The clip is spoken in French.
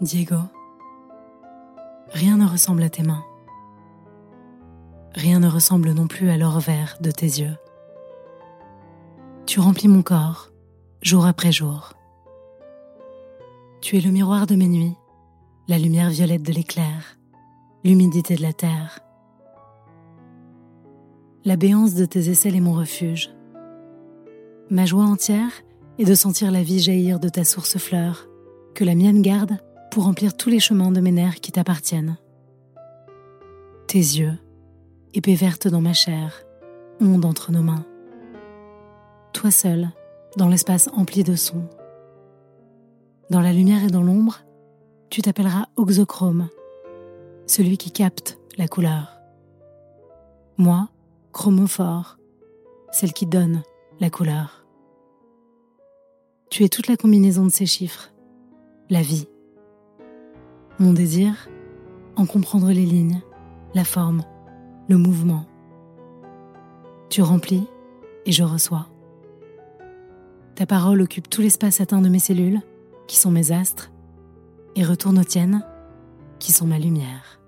Diego, rien ne ressemble à tes mains. Rien ne ressemble non plus à l'or vert de tes yeux. Tu remplis mon corps, jour après jour. Tu es le miroir de mes nuits, la lumière violette de l'éclair, l'humidité de la terre. La béance de tes aisselles est mon refuge. Ma joie entière est de sentir la vie jaillir de ta source fleur, que la mienne garde pour remplir tous les chemins de mes nerfs qui t'appartiennent. Tes yeux, épée verte dans ma chair, onde entre nos mains. Toi seul, dans l'espace empli de sons. Dans la lumière et dans l'ombre, tu t'appelleras oxochrome, celui qui capte la couleur. Moi, chromophore, celle qui donne la couleur. Tu es toute la combinaison de ces chiffres, la vie. Mon désir, en comprendre les lignes, la forme, le mouvement. Tu remplis et je reçois. Ta parole occupe tout l'espace atteint de mes cellules, qui sont mes astres, et retourne aux tiennes, qui sont ma lumière.